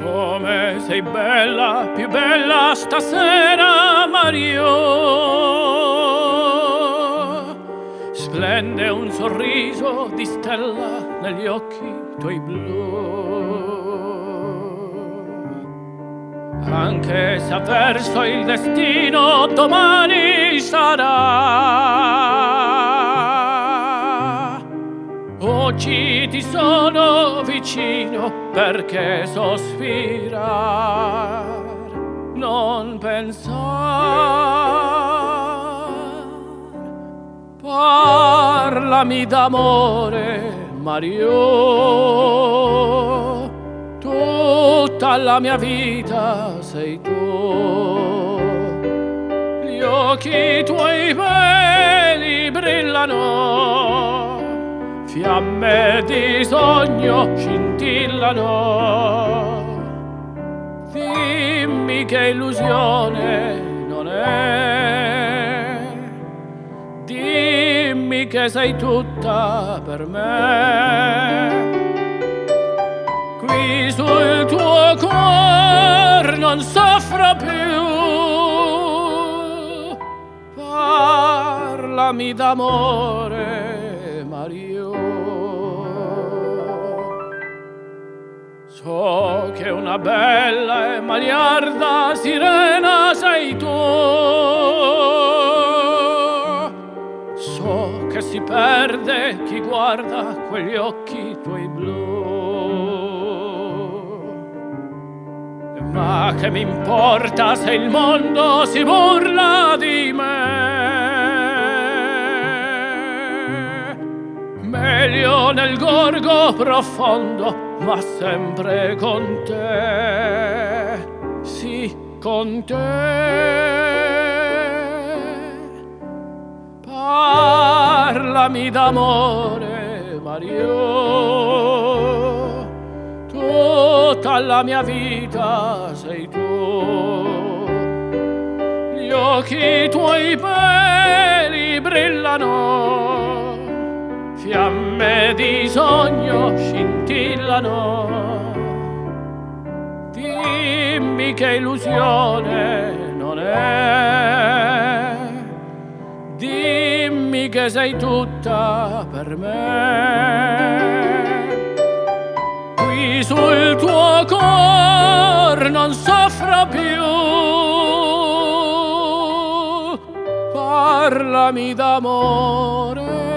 Come sei bella, più bella stasera, Mario. Splende un sorriso di stella negli occhi tuoi blu. Anche se avverso il destino domani sarà. Oggi ti sono vicino perché sospirar non pensar. Parlami d'amore, Mario tutta la mia vita sei tu. Gli occhi tuoi belli brillano, fiamme di sogno scintillano. Dimmi che illusione non è, dimmi che sei tutta per me qui sul tuo cuore non soffro più. Parlami d'amore, Mario. So che una bella e maliarda sirena sei tu. So che si perde chi guarda quegli occhi tuoi blu. Ma che mi importa se il mondo si burla di me? Meglio nel gorgo profondo, ma sempre con te. Sì, con te. Parlami d'amore, Mario tutta la mia vita sei tu. Gli occhi tuoi belli brillano, fiamme di sogno scintillano. Dimmi che illusione non è, dimmi che sei tutta per me qui sul tuo cor non soffro più. Parlami d'amore.